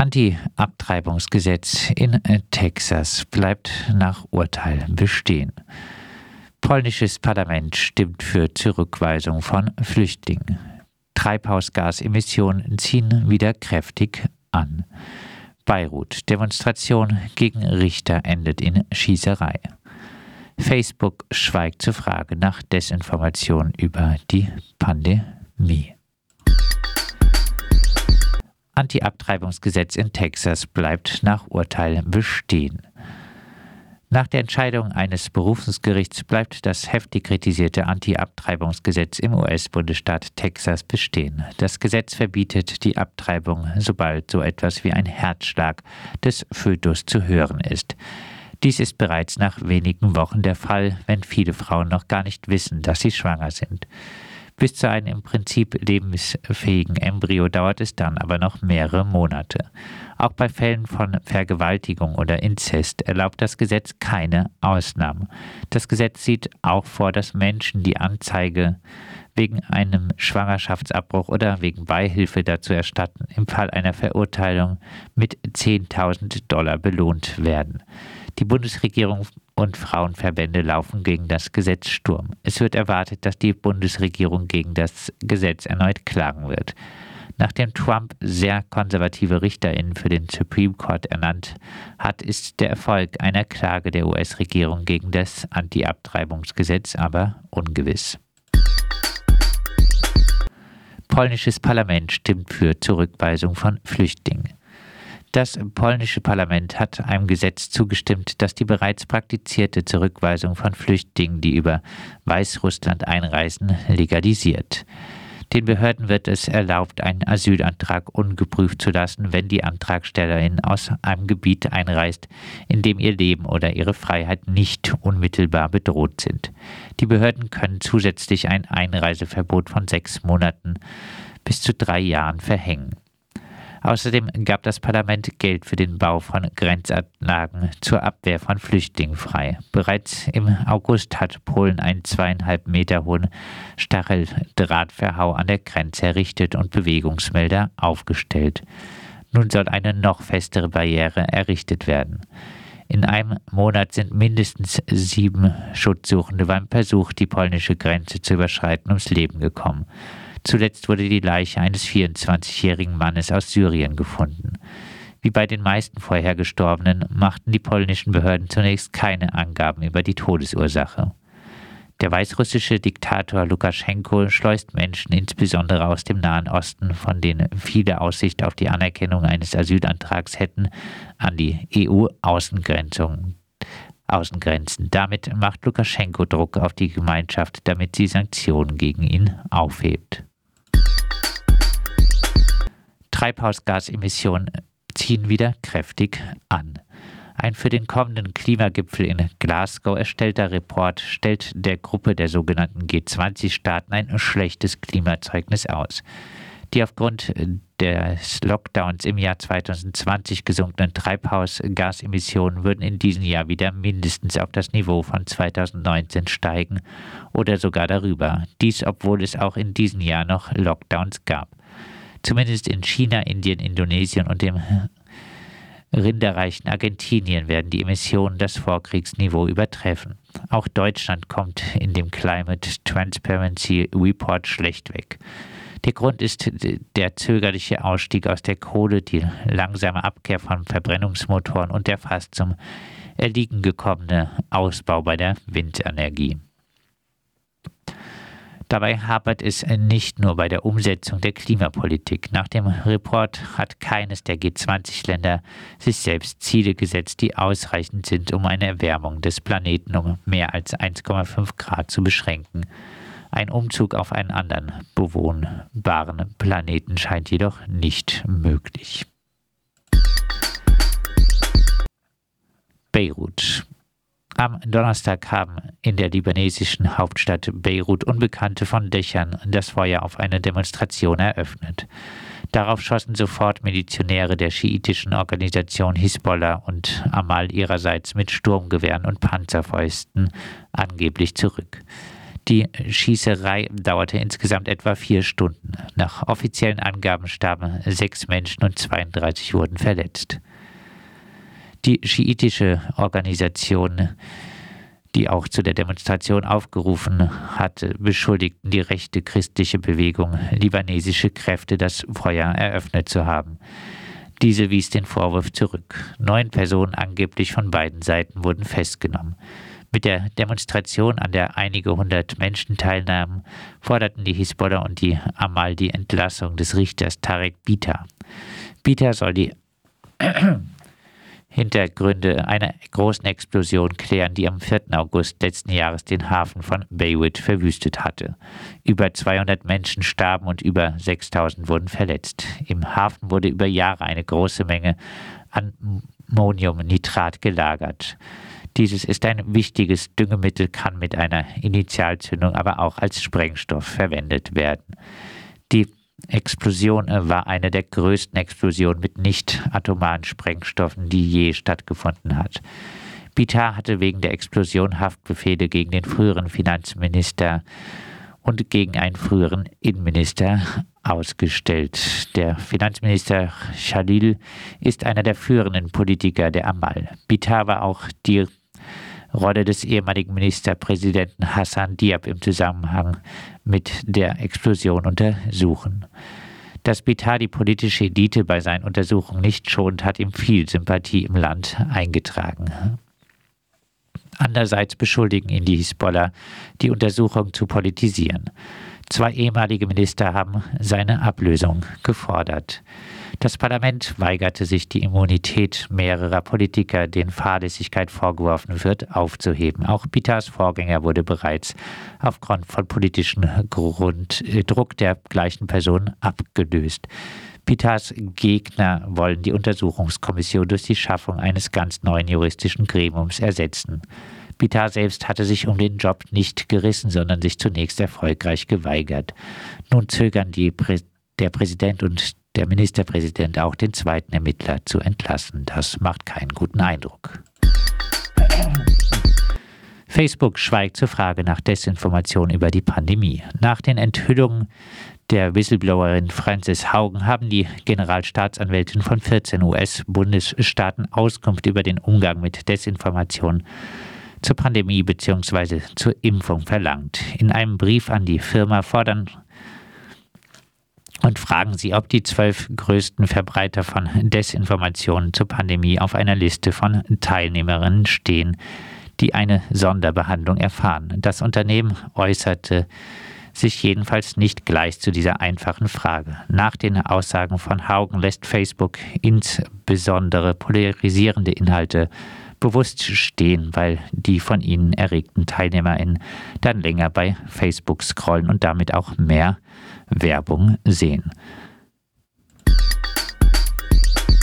Anti-Abtreibungsgesetz in Texas bleibt nach Urteil bestehen. Polnisches Parlament stimmt für Zurückweisung von Flüchtlingen. Treibhausgasemissionen ziehen wieder kräftig an. Beirut. Demonstration gegen Richter endet in Schießerei. Facebook schweigt zur Frage nach Desinformation über die Pandemie. Anti-Abtreibungsgesetz in Texas bleibt nach Urteil bestehen. Nach der Entscheidung eines Berufungsgerichts bleibt das heftig kritisierte Anti-Abtreibungsgesetz im US-Bundesstaat Texas bestehen. Das Gesetz verbietet die Abtreibung, sobald so etwas wie ein Herzschlag des Fötus zu hören ist. Dies ist bereits nach wenigen Wochen der Fall, wenn viele Frauen noch gar nicht wissen, dass sie schwanger sind. Bis zu einem im Prinzip lebensfähigen Embryo dauert es dann aber noch mehrere Monate. Auch bei Fällen von Vergewaltigung oder Inzest erlaubt das Gesetz keine Ausnahmen. Das Gesetz sieht auch vor, dass Menschen die Anzeige wegen einem Schwangerschaftsabbruch oder wegen Beihilfe dazu erstatten, im Fall einer Verurteilung mit 10.000 Dollar belohnt werden. Die Bundesregierung und Frauenverbände laufen gegen das Gesetz Sturm. Es wird erwartet, dass die Bundesregierung gegen das Gesetz erneut klagen wird. Nachdem Trump sehr konservative RichterInnen für den Supreme Court ernannt hat, ist der Erfolg einer Klage der US-Regierung gegen das Anti-Abtreibungsgesetz aber ungewiss. Polnisches Parlament stimmt für Zurückweisung von Flüchtlingen. Das polnische Parlament hat einem Gesetz zugestimmt, das die bereits praktizierte Zurückweisung von Flüchtlingen, die über Weißrussland einreisen, legalisiert. Den Behörden wird es erlaubt, einen Asylantrag ungeprüft zu lassen, wenn die Antragstellerin aus einem Gebiet einreist, in dem ihr Leben oder ihre Freiheit nicht unmittelbar bedroht sind. Die Behörden können zusätzlich ein Einreiseverbot von sechs Monaten bis zu drei Jahren verhängen. Außerdem gab das Parlament Geld für den Bau von Grenzanlagen zur Abwehr von Flüchtlingen frei. Bereits im August hat Polen einen zweieinhalb Meter hohen Stacheldrahtverhau an der Grenze errichtet und Bewegungsmelder aufgestellt. Nun soll eine noch festere Barriere errichtet werden. In einem Monat sind mindestens sieben Schutzsuchende beim Versuch, die polnische Grenze zu überschreiten, ums Leben gekommen. Zuletzt wurde die Leiche eines 24-jährigen Mannes aus Syrien gefunden. Wie bei den meisten vorher Gestorbenen machten die polnischen Behörden zunächst keine Angaben über die Todesursache. Der weißrussische Diktator Lukaschenko schleust Menschen insbesondere aus dem Nahen Osten, von denen viele Aussicht auf die Anerkennung eines Asylantrags hätten, an die EU-Außengrenzen. Außengrenzen. Damit macht Lukaschenko Druck auf die Gemeinschaft, damit sie Sanktionen gegen ihn aufhebt. Treibhausgasemissionen ziehen wieder kräftig an. Ein für den kommenden Klimagipfel in Glasgow erstellter Report stellt der Gruppe der sogenannten G20-Staaten ein schlechtes Klimazeugnis aus. Die aufgrund des Lockdowns im Jahr 2020 gesunkenen Treibhausgasemissionen würden in diesem Jahr wieder mindestens auf das Niveau von 2019 steigen oder sogar darüber. Dies, obwohl es auch in diesem Jahr noch Lockdowns gab. Zumindest in China, Indien, Indonesien und dem rinderreichen Argentinien werden die Emissionen das Vorkriegsniveau übertreffen. Auch Deutschland kommt in dem Climate Transparency Report schlecht weg. Der Grund ist der zögerliche Ausstieg aus der Kohle, die langsame Abkehr von Verbrennungsmotoren und der fast zum Erliegen gekommene Ausbau bei der Windenergie. Dabei hapert es nicht nur bei der Umsetzung der Klimapolitik. Nach dem Report hat keines der G20-Länder sich selbst Ziele gesetzt, die ausreichend sind, um eine Erwärmung des Planeten um mehr als 1,5 Grad zu beschränken. Ein Umzug auf einen anderen bewohnbaren Planeten scheint jedoch nicht möglich. Beirut. Am Donnerstag haben in der libanesischen Hauptstadt Beirut Unbekannte von Dächern das Feuer auf eine Demonstration eröffnet. Darauf schossen sofort Milizionäre der schiitischen Organisation Hisbollah und Amal ihrerseits mit Sturmgewehren und Panzerfäusten angeblich zurück. Die Schießerei dauerte insgesamt etwa vier Stunden. Nach offiziellen Angaben starben sechs Menschen und 32 wurden verletzt. Die schiitische Organisation, die auch zu der Demonstration aufgerufen hatte, beschuldigten die rechte christliche Bewegung, libanesische Kräfte das Feuer eröffnet zu haben. Diese wies den Vorwurf zurück. Neun Personen angeblich von beiden Seiten wurden festgenommen. Mit der Demonstration, an der einige hundert Menschen teilnahmen, forderten die Hisbollah und die Amal die Entlassung des Richters Tarek Bita. Bita soll die Hintergründe einer großen Explosion klären, die am 4. August letzten Jahres den Hafen von Beirut verwüstet hatte. Über 200 Menschen starben und über 6000 wurden verletzt. Im Hafen wurde über Jahre eine große Menge Ammoniumnitrat gelagert. Dieses ist ein wichtiges Düngemittel, kann mit einer Initialzündung aber auch als Sprengstoff verwendet werden. Die Explosion äh, war eine der größten Explosionen mit nicht atomaren Sprengstoffen, die je stattgefunden hat. Bitar hatte wegen der Explosion Haftbefehle gegen den früheren Finanzminister und gegen einen früheren Innenminister ausgestellt. Der Finanzminister Khalil ist einer der führenden Politiker der Amal. Bitar war auch die Rolle des ehemaligen Ministerpräsidenten Hassan Diab im Zusammenhang mit der Explosion untersuchen. Dass Bitar die politische Elite bei seinen Untersuchungen nicht schont, hat ihm viel Sympathie im Land eingetragen. Andererseits beschuldigen ihn die Hisbollah, die Untersuchung zu politisieren. Zwei ehemalige Minister haben seine Ablösung gefordert. Das Parlament weigerte sich, die Immunität mehrerer Politiker, denen Fahrlässigkeit vorgeworfen wird, aufzuheben. Auch Pitas Vorgänger wurde bereits aufgrund von politischem Grunddruck der gleichen Person abgelöst. Pitas Gegner wollen die Untersuchungskommission durch die Schaffung eines ganz neuen juristischen Gremiums ersetzen. Pitar selbst hatte sich um den Job nicht gerissen, sondern sich zunächst erfolgreich geweigert. Nun zögern Prä der Präsident und der Ministerpräsident auch den zweiten Ermittler zu entlassen. Das macht keinen guten Eindruck. Facebook schweigt zur Frage nach Desinformation über die Pandemie. Nach den Enthüllungen der Whistleblowerin Frances Haugen haben die Generalstaatsanwältin von 14 US-Bundesstaaten Auskunft über den Umgang mit Desinformation zur Pandemie bzw. zur Impfung verlangt. In einem Brief an die Firma fordern und fragen sie, ob die zwölf größten Verbreiter von Desinformationen zur Pandemie auf einer Liste von Teilnehmerinnen stehen, die eine Sonderbehandlung erfahren. Das Unternehmen äußerte sich jedenfalls nicht gleich zu dieser einfachen Frage. Nach den Aussagen von Haugen lässt Facebook insbesondere polarisierende Inhalte bewusst stehen, weil die von ihnen erregten TeilnehmerInnen dann länger bei Facebook scrollen und damit auch mehr Werbung sehen.